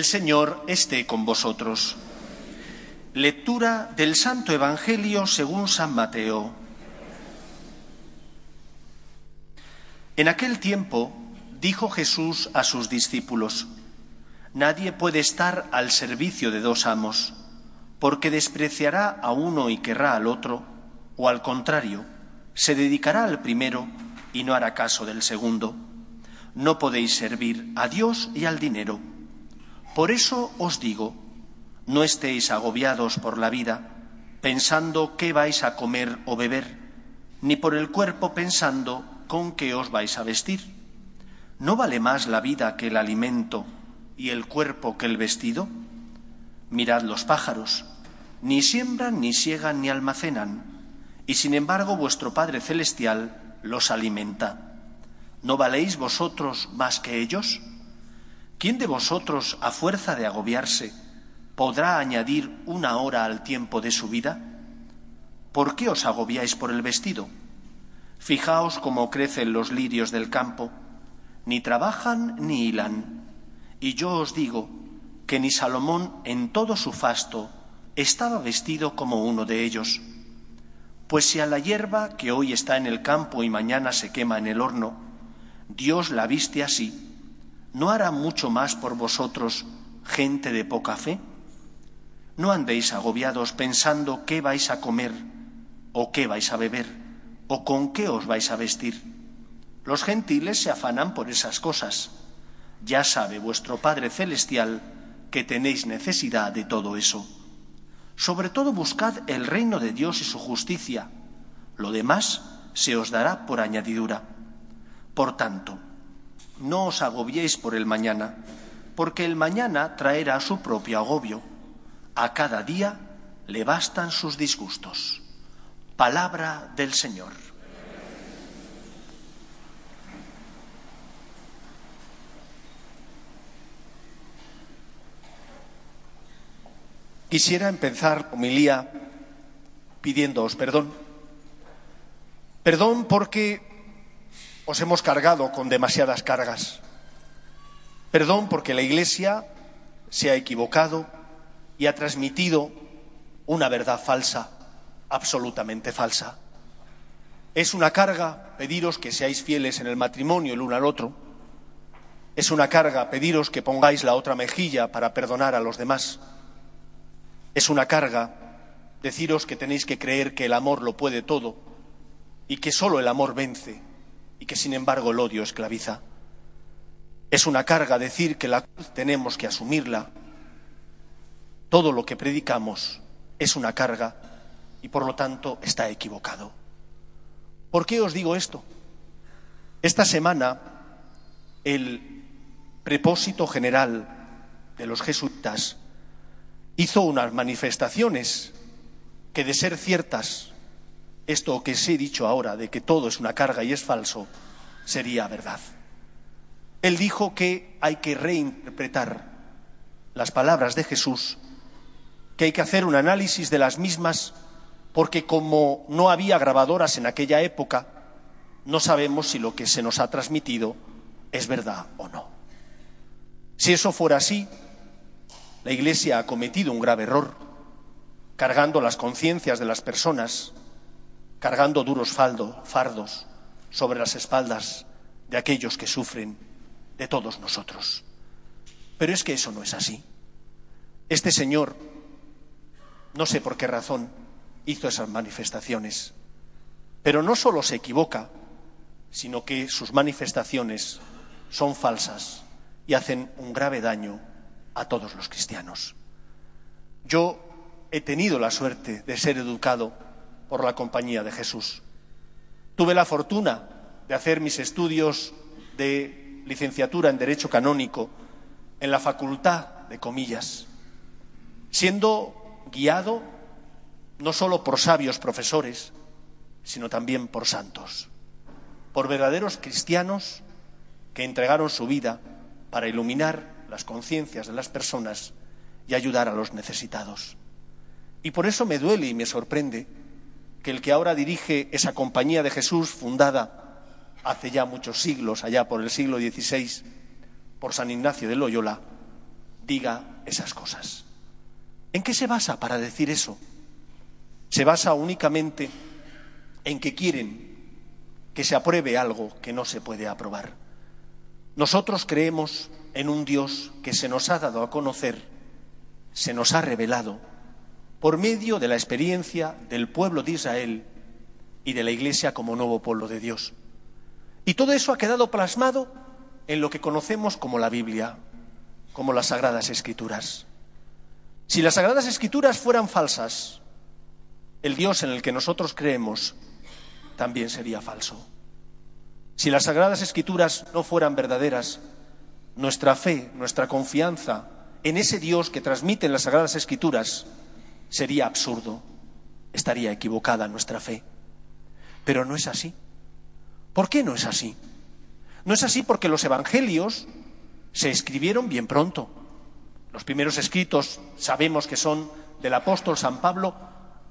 El Señor esté con vosotros. Lectura del Santo Evangelio según San Mateo. En aquel tiempo dijo Jesús a sus discípulos, Nadie puede estar al servicio de dos amos, porque despreciará a uno y querrá al otro, o al contrario, se dedicará al primero y no hará caso del segundo. No podéis servir a Dios y al dinero. Por eso os digo, no estéis agobiados por la vida, pensando qué vais a comer o beber, ni por el cuerpo pensando con qué os vais a vestir. ¿No vale más la vida que el alimento y el cuerpo que el vestido? Mirad los pájaros, ni siembran, ni siegan, ni almacenan, y sin embargo vuestro Padre Celestial los alimenta. ¿No valéis vosotros más que ellos? ¿Quién de vosotros, a fuerza de agobiarse, podrá añadir una hora al tiempo de su vida? ¿Por qué os agobiáis por el vestido? Fijaos cómo crecen los lirios del campo, ni trabajan ni hilan. Y yo os digo que ni Salomón en todo su fasto estaba vestido como uno de ellos. Pues si a la hierba que hoy está en el campo y mañana se quema en el horno, Dios la viste así, ¿no hará mucho más por vosotros, gente de poca fe? No andéis agobiados pensando qué vais a comer, o qué vais a beber, o con qué os vais a vestir. Los gentiles se afanan por esas cosas. Ya sabe vuestro Padre Celestial que tenéis necesidad de todo eso. Sobre todo buscad el reino de Dios y su justicia. Lo demás se os dará por añadidura. Por tanto, no os agobiéis por el mañana, porque el mañana traerá su propio agobio. A cada día le bastan sus disgustos. Palabra del Señor. Quisiera empezar homilía pidiéndoos perdón. Perdón porque os hemos cargado con demasiadas cargas. Perdón porque la Iglesia se ha equivocado y ha transmitido una verdad falsa, absolutamente falsa. Es una carga pediros que seáis fieles en el matrimonio el uno al otro. Es una carga pediros que pongáis la otra mejilla para perdonar a los demás. Es una carga deciros que tenéis que creer que el amor lo puede todo y que solo el amor vence y que sin embargo el odio esclaviza. Es una carga decir que la cruz tenemos que asumirla. Todo lo que predicamos es una carga y por lo tanto está equivocado. ¿Por qué os digo esto? Esta semana el prepósito general de los jesuitas hizo unas manifestaciones que de ser ciertas esto que os he dicho ahora, de que todo es una carga y es falso, sería verdad. Él dijo que hay que reinterpretar las palabras de Jesús, que hay que hacer un análisis de las mismas, porque como no había grabadoras en aquella época, no sabemos si lo que se nos ha transmitido es verdad o no. Si eso fuera así, la Iglesia ha cometido un grave error, cargando las conciencias de las personas cargando duros fardos sobre las espaldas de aquellos que sufren, de todos nosotros. Pero es que eso no es así. Este señor, no sé por qué razón, hizo esas manifestaciones, pero no solo se equivoca, sino que sus manifestaciones son falsas y hacen un grave daño a todos los cristianos. Yo he tenido la suerte de ser educado por la compañía de Jesús. Tuve la fortuna de hacer mis estudios de licenciatura en Derecho Canónico en la Facultad de Comillas, siendo guiado no solo por sabios profesores, sino también por santos, por verdaderos cristianos que entregaron su vida para iluminar las conciencias de las personas y ayudar a los necesitados. Y por eso me duele y me sorprende que el que ahora dirige esa compañía de Jesús fundada hace ya muchos siglos, allá por el siglo XVI, por San Ignacio de Loyola, diga esas cosas. ¿En qué se basa para decir eso? Se basa únicamente en que quieren que se apruebe algo que no se puede aprobar. Nosotros creemos en un Dios que se nos ha dado a conocer, se nos ha revelado, por medio de la experiencia del pueblo de Israel y de la Iglesia como nuevo pueblo de Dios. Y todo eso ha quedado plasmado en lo que conocemos como la Biblia, como las Sagradas Escrituras. Si las Sagradas Escrituras fueran falsas, el Dios en el que nosotros creemos también sería falso. Si las Sagradas Escrituras no fueran verdaderas, nuestra fe, nuestra confianza en ese Dios que transmiten las Sagradas Escrituras sería absurdo, estaría equivocada nuestra fe. Pero no es así. ¿Por qué no es así? No es así porque los Evangelios se escribieron bien pronto. Los primeros escritos sabemos que son del apóstol San Pablo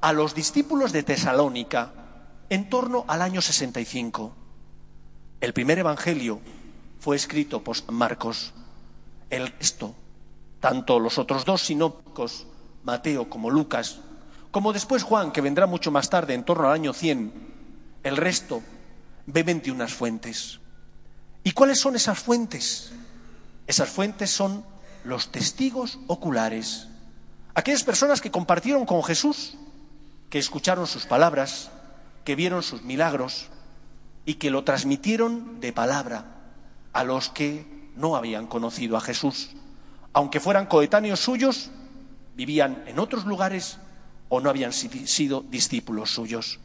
a los discípulos de Tesalónica en torno al año 65. El primer Evangelio fue escrito por Marcos. El resto, tanto los otros dos sinópticos, Mateo como Lucas, como después Juan, que vendrá mucho más tarde, en torno al año 100, el resto beben de unas fuentes. ¿Y cuáles son esas fuentes? Esas fuentes son los testigos oculares, aquellas personas que compartieron con Jesús, que escucharon sus palabras, que vieron sus milagros y que lo transmitieron de palabra a los que no habían conocido a Jesús. Aunque fueran coetáneos suyos, vivían en otros lugares o no habían sido discípulos suyos.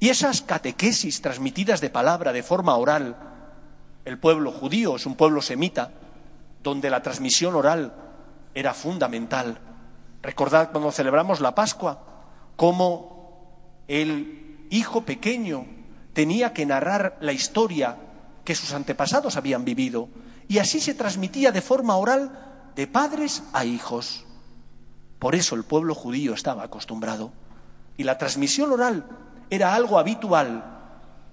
Y esas catequesis transmitidas de palabra de forma oral, el pueblo judío es un pueblo semita, donde la transmisión oral era fundamental. Recordad cuando celebramos la Pascua, cómo el hijo pequeño tenía que narrar la historia que sus antepasados habían vivido, y así se transmitía de forma oral de padres a hijos. Por eso el pueblo judío estaba acostumbrado. Y la transmisión oral era algo habitual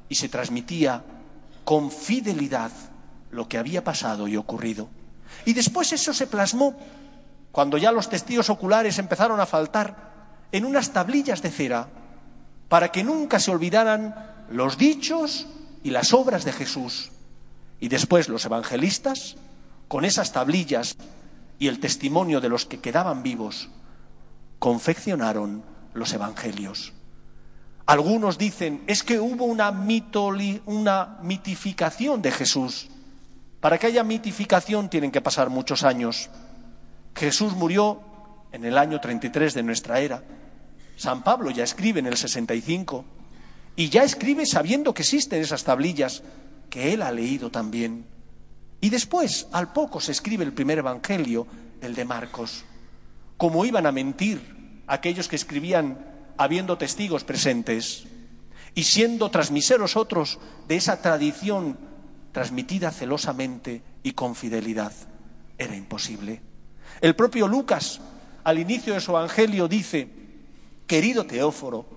y se transmitía con fidelidad lo que había pasado y ocurrido. Y después eso se plasmó, cuando ya los testigos oculares empezaron a faltar, en unas tablillas de cera, para que nunca se olvidaran los dichos y las obras de Jesús. Y después los evangelistas, con esas tablillas y el testimonio de los que quedaban vivos, confeccionaron los evangelios. Algunos dicen, es que hubo una, una mitificación de Jesús. Para que haya mitificación tienen que pasar muchos años. Jesús murió en el año 33 de nuestra era. San Pablo ya escribe en el 65 y ya escribe sabiendo que existen esas tablillas que él ha leído también. Y después, al poco, se escribe el primer Evangelio, el de Marcos. ¿Cómo iban a mentir aquellos que escribían habiendo testigos presentes y siendo transmiseros otros de esa tradición transmitida celosamente y con fidelidad? Era imposible. El propio Lucas, al inicio de su Evangelio, dice, querido Teóforo,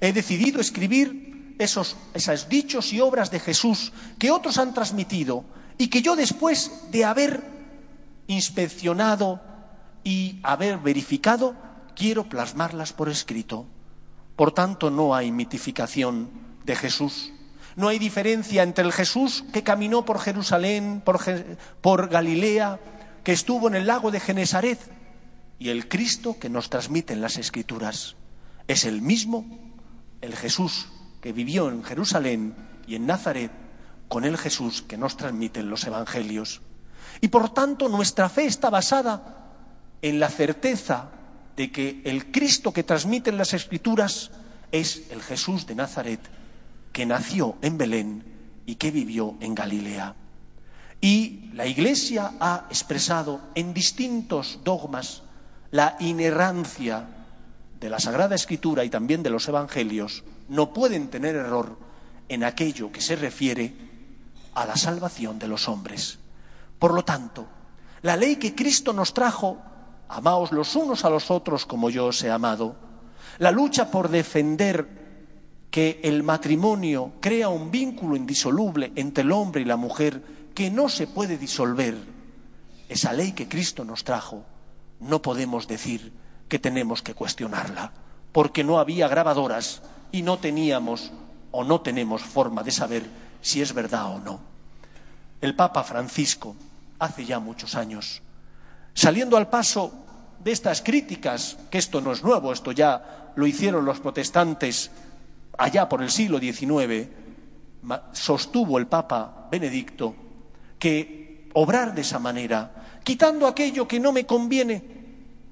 he decidido escribir esos, esos dichos y obras de Jesús que otros han transmitido y que yo después de haber inspeccionado y haber verificado, quiero plasmarlas por escrito. Por tanto, no hay mitificación de Jesús. No hay diferencia entre el Jesús que caminó por Jerusalén, por, por Galilea, que estuvo en el lago de Genesaret, y el Cristo que nos transmiten las Escrituras. Es el mismo, el Jesús que vivió en Jerusalén y en Nazaret, con el Jesús que nos transmiten los Evangelios. Y por tanto nuestra fe está basada en la certeza de que el Cristo que transmiten las Escrituras es el Jesús de Nazaret, que nació en Belén y que vivió en Galilea. Y la Iglesia ha expresado en distintos dogmas la inerrancia de la Sagrada Escritura y también de los Evangelios. No pueden tener error en aquello que se refiere a la salvación de los hombres. Por lo tanto, la ley que Cristo nos trajo Amaos los unos a los otros como yo os he amado. La lucha por defender que el matrimonio crea un vínculo indisoluble entre el hombre y la mujer que no se puede disolver esa ley que Cristo nos trajo, no podemos decir que tenemos que cuestionarla, porque no había grabadoras y no teníamos o no tenemos forma de saber si es verdad o no. El Papa Francisco, hace ya muchos años, saliendo al paso de estas críticas, que esto no es nuevo, esto ya lo hicieron los protestantes allá por el siglo XIX, sostuvo el Papa Benedicto que obrar de esa manera, quitando aquello que no me conviene,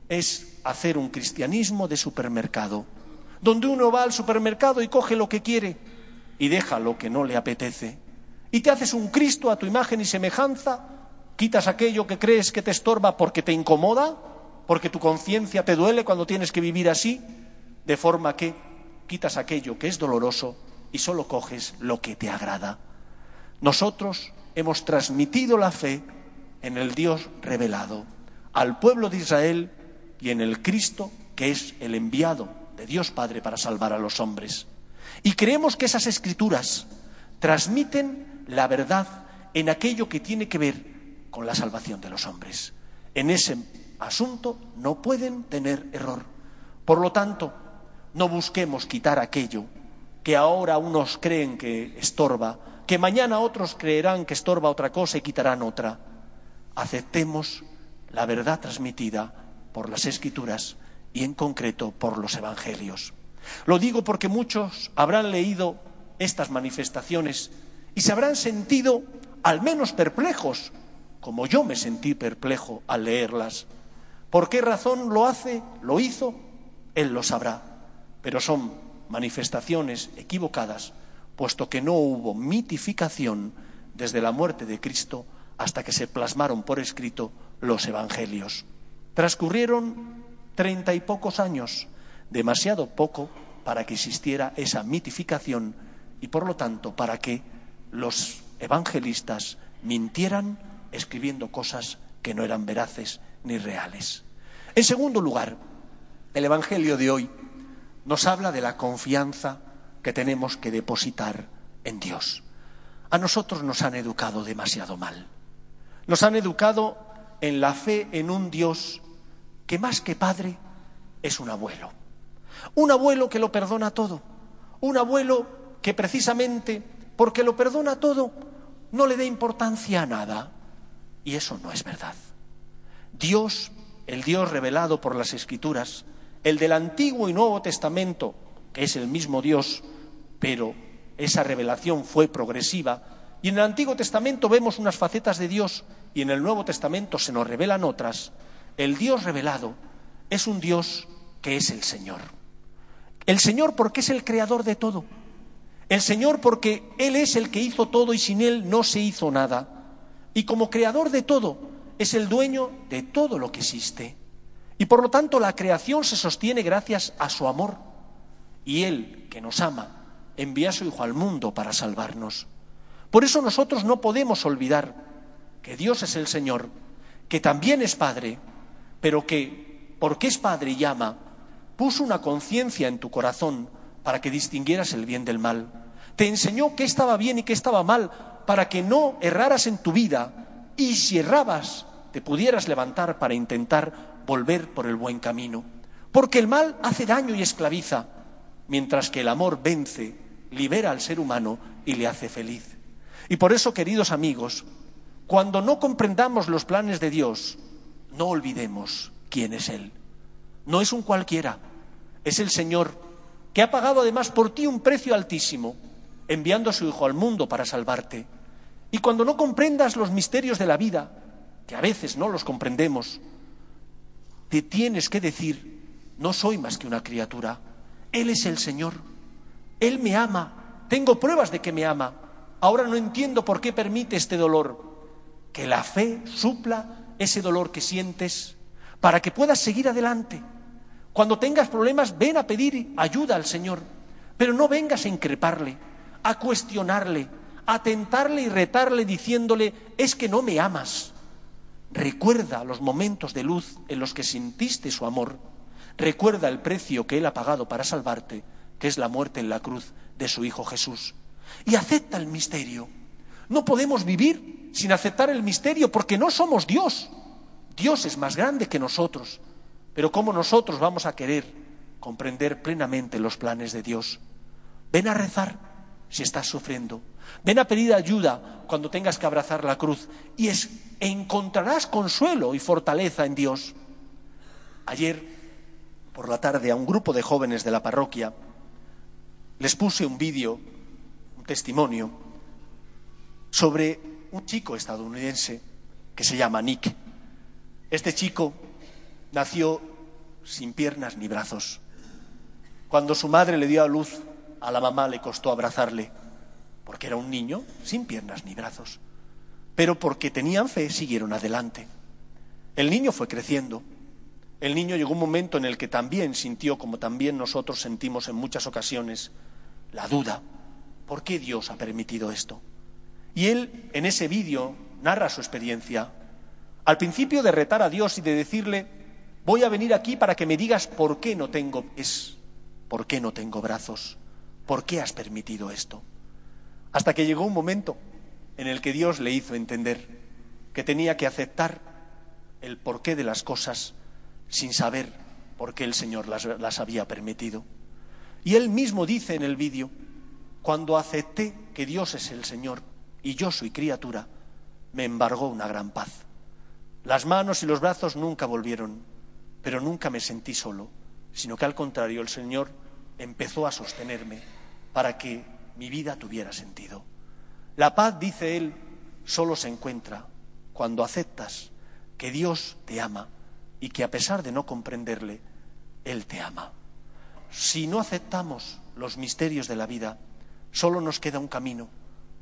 es hacer un cristianismo de supermercado, donde uno va al supermercado y coge lo que quiere y deja lo que no le apetece. Y te haces un Cristo a tu imagen y semejanza, quitas aquello que crees que te estorba porque te incomoda, porque tu conciencia te duele cuando tienes que vivir así, de forma que quitas aquello que es doloroso y solo coges lo que te agrada. Nosotros hemos transmitido la fe en el Dios revelado al pueblo de Israel y en el Cristo que es el enviado de Dios Padre para salvar a los hombres. Y creemos que esas escrituras transmiten la verdad en aquello que tiene que ver con la salvación de los hombres. En ese asunto no pueden tener error. Por lo tanto, no busquemos quitar aquello que ahora unos creen que estorba, que mañana otros creerán que estorba otra cosa y quitarán otra. Aceptemos la verdad transmitida por las escrituras y en concreto por los evangelios. Lo digo porque muchos habrán leído estas manifestaciones y se habrán sentido al menos perplejos, como yo me sentí perplejo al leerlas. ¿Por qué razón lo hace? ¿Lo hizo? Él lo sabrá. Pero son manifestaciones equivocadas, puesto que no hubo mitificación desde la muerte de Cristo hasta que se plasmaron por escrito los evangelios. Transcurrieron treinta y pocos años, demasiado poco para que existiera esa mitificación y, por lo tanto, para que los evangelistas mintieran escribiendo cosas que no eran veraces ni reales. En segundo lugar, el Evangelio de hoy nos habla de la confianza que tenemos que depositar en Dios. A nosotros nos han educado demasiado mal. Nos han educado en la fe en un Dios que más que padre es un abuelo. Un abuelo que lo perdona todo. Un abuelo que precisamente porque lo perdona todo no le dé importancia a nada. Y eso no es verdad. Dios, el Dios revelado por las Escrituras, el del Antiguo y Nuevo Testamento, que es el mismo Dios, pero esa revelación fue progresiva, y en el Antiguo Testamento vemos unas facetas de Dios y en el Nuevo Testamento se nos revelan otras, el Dios revelado es un Dios que es el Señor. El Señor porque es el creador de todo. El Señor porque Él es el que hizo todo y sin Él no se hizo nada. Y como creador de todo, es el dueño de todo lo que existe. Y por lo tanto la creación se sostiene gracias a su amor. Y Él, que nos ama, envía a su Hijo al mundo para salvarnos. Por eso nosotros no podemos olvidar que Dios es el Señor, que también es Padre, pero que, porque es Padre y ama, puso una conciencia en tu corazón para que distinguieras el bien del mal. Te enseñó qué estaba bien y qué estaba mal para que no erraras en tu vida y si errabas te pudieras levantar para intentar volver por el buen camino. Porque el mal hace daño y esclaviza, mientras que el amor vence, libera al ser humano y le hace feliz. Y por eso, queridos amigos, cuando no comprendamos los planes de Dios, no olvidemos quién es Él. No es un cualquiera, es el Señor, que ha pagado además por ti un precio altísimo, enviando a su Hijo al mundo para salvarte. Y cuando no comprendas los misterios de la vida, que a veces no los comprendemos, te tienes que decir, no soy más que una criatura, Él es el Señor, Él me ama, tengo pruebas de que me ama, ahora no entiendo por qué permite este dolor, que la fe supla ese dolor que sientes para que puedas seguir adelante. Cuando tengas problemas, ven a pedir ayuda al Señor, pero no vengas a increparle, a cuestionarle, a tentarle y retarle diciéndole, es que no me amas. Recuerda los momentos de luz en los que sentiste su amor. Recuerda el precio que Él ha pagado para salvarte, que es la muerte en la cruz de su Hijo Jesús. Y acepta el misterio. No podemos vivir sin aceptar el misterio porque no somos Dios. Dios es más grande que nosotros, pero ¿cómo nosotros vamos a querer comprender plenamente los planes de Dios? Ven a rezar si estás sufriendo. Ven a pedir ayuda cuando tengas que abrazar la cruz y es, encontrarás consuelo y fortaleza en Dios. Ayer, por la tarde, a un grupo de jóvenes de la parroquia les puse un vídeo, un testimonio, sobre un chico estadounidense que se llama Nick. Este chico nació sin piernas ni brazos. Cuando su madre le dio a luz, a la mamá le costó abrazarle, porque era un niño sin piernas ni brazos. Pero porque tenían fe, siguieron adelante. El niño fue creciendo. El niño llegó un momento en el que también sintió, como también nosotros sentimos en muchas ocasiones, la duda. ¿Por qué Dios ha permitido esto? Y él, en ese vídeo, narra su experiencia. Al principio de retar a Dios y de decirle, voy a venir aquí para que me digas por qué no tengo pies, por qué no tengo brazos, por qué has permitido esto. Hasta que llegó un momento en el que Dios le hizo entender que tenía que aceptar el porqué de las cosas sin saber por qué el Señor las, las había permitido. Y él mismo dice en el vídeo, cuando acepté que Dios es el Señor y yo soy criatura, me embargó una gran paz. Las manos y los brazos nunca volvieron, pero nunca me sentí solo, sino que al contrario el Señor empezó a sostenerme para que mi vida tuviera sentido. La paz, dice él, solo se encuentra cuando aceptas que Dios te ama y que a pesar de no comprenderle, Él te ama. Si no aceptamos los misterios de la vida, solo nos queda un camino,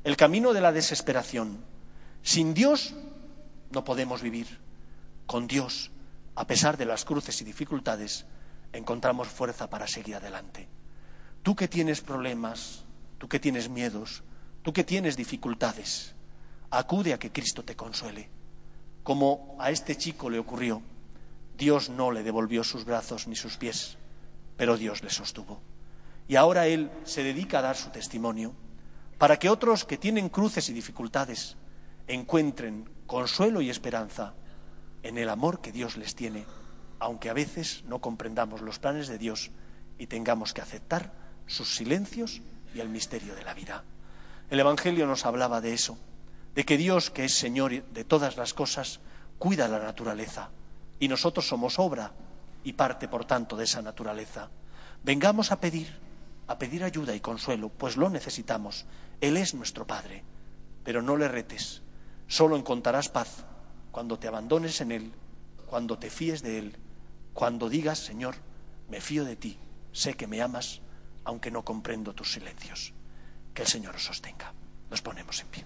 el camino de la desesperación. Sin Dios no podemos vivir. Con Dios, a pesar de las cruces y dificultades, encontramos fuerza para seguir adelante. Tú que tienes problemas, tú que tienes miedos, tú que tienes dificultades, acude a que Cristo te consuele. Como a este chico le ocurrió, Dios no le devolvió sus brazos ni sus pies, pero Dios le sostuvo. Y ahora Él se dedica a dar su testimonio para que otros que tienen cruces y dificultades encuentren consuelo y esperanza en el amor que Dios les tiene, aunque a veces no comprendamos los planes de Dios y tengamos que aceptar sus silencios y el misterio de la vida. El Evangelio nos hablaba de eso, de que Dios, que es Señor de todas las cosas, cuida la naturaleza y nosotros somos obra y parte, por tanto, de esa naturaleza. Vengamos a pedir, a pedir ayuda y consuelo, pues lo necesitamos. Él es nuestro Padre, pero no le retes. Solo encontrarás paz cuando te abandones en Él, cuando te fíes de Él, cuando digas, Señor, me fío de ti, sé que me amas, aunque no comprendo tus silencios. Que el Señor os sostenga. Nos ponemos en pie.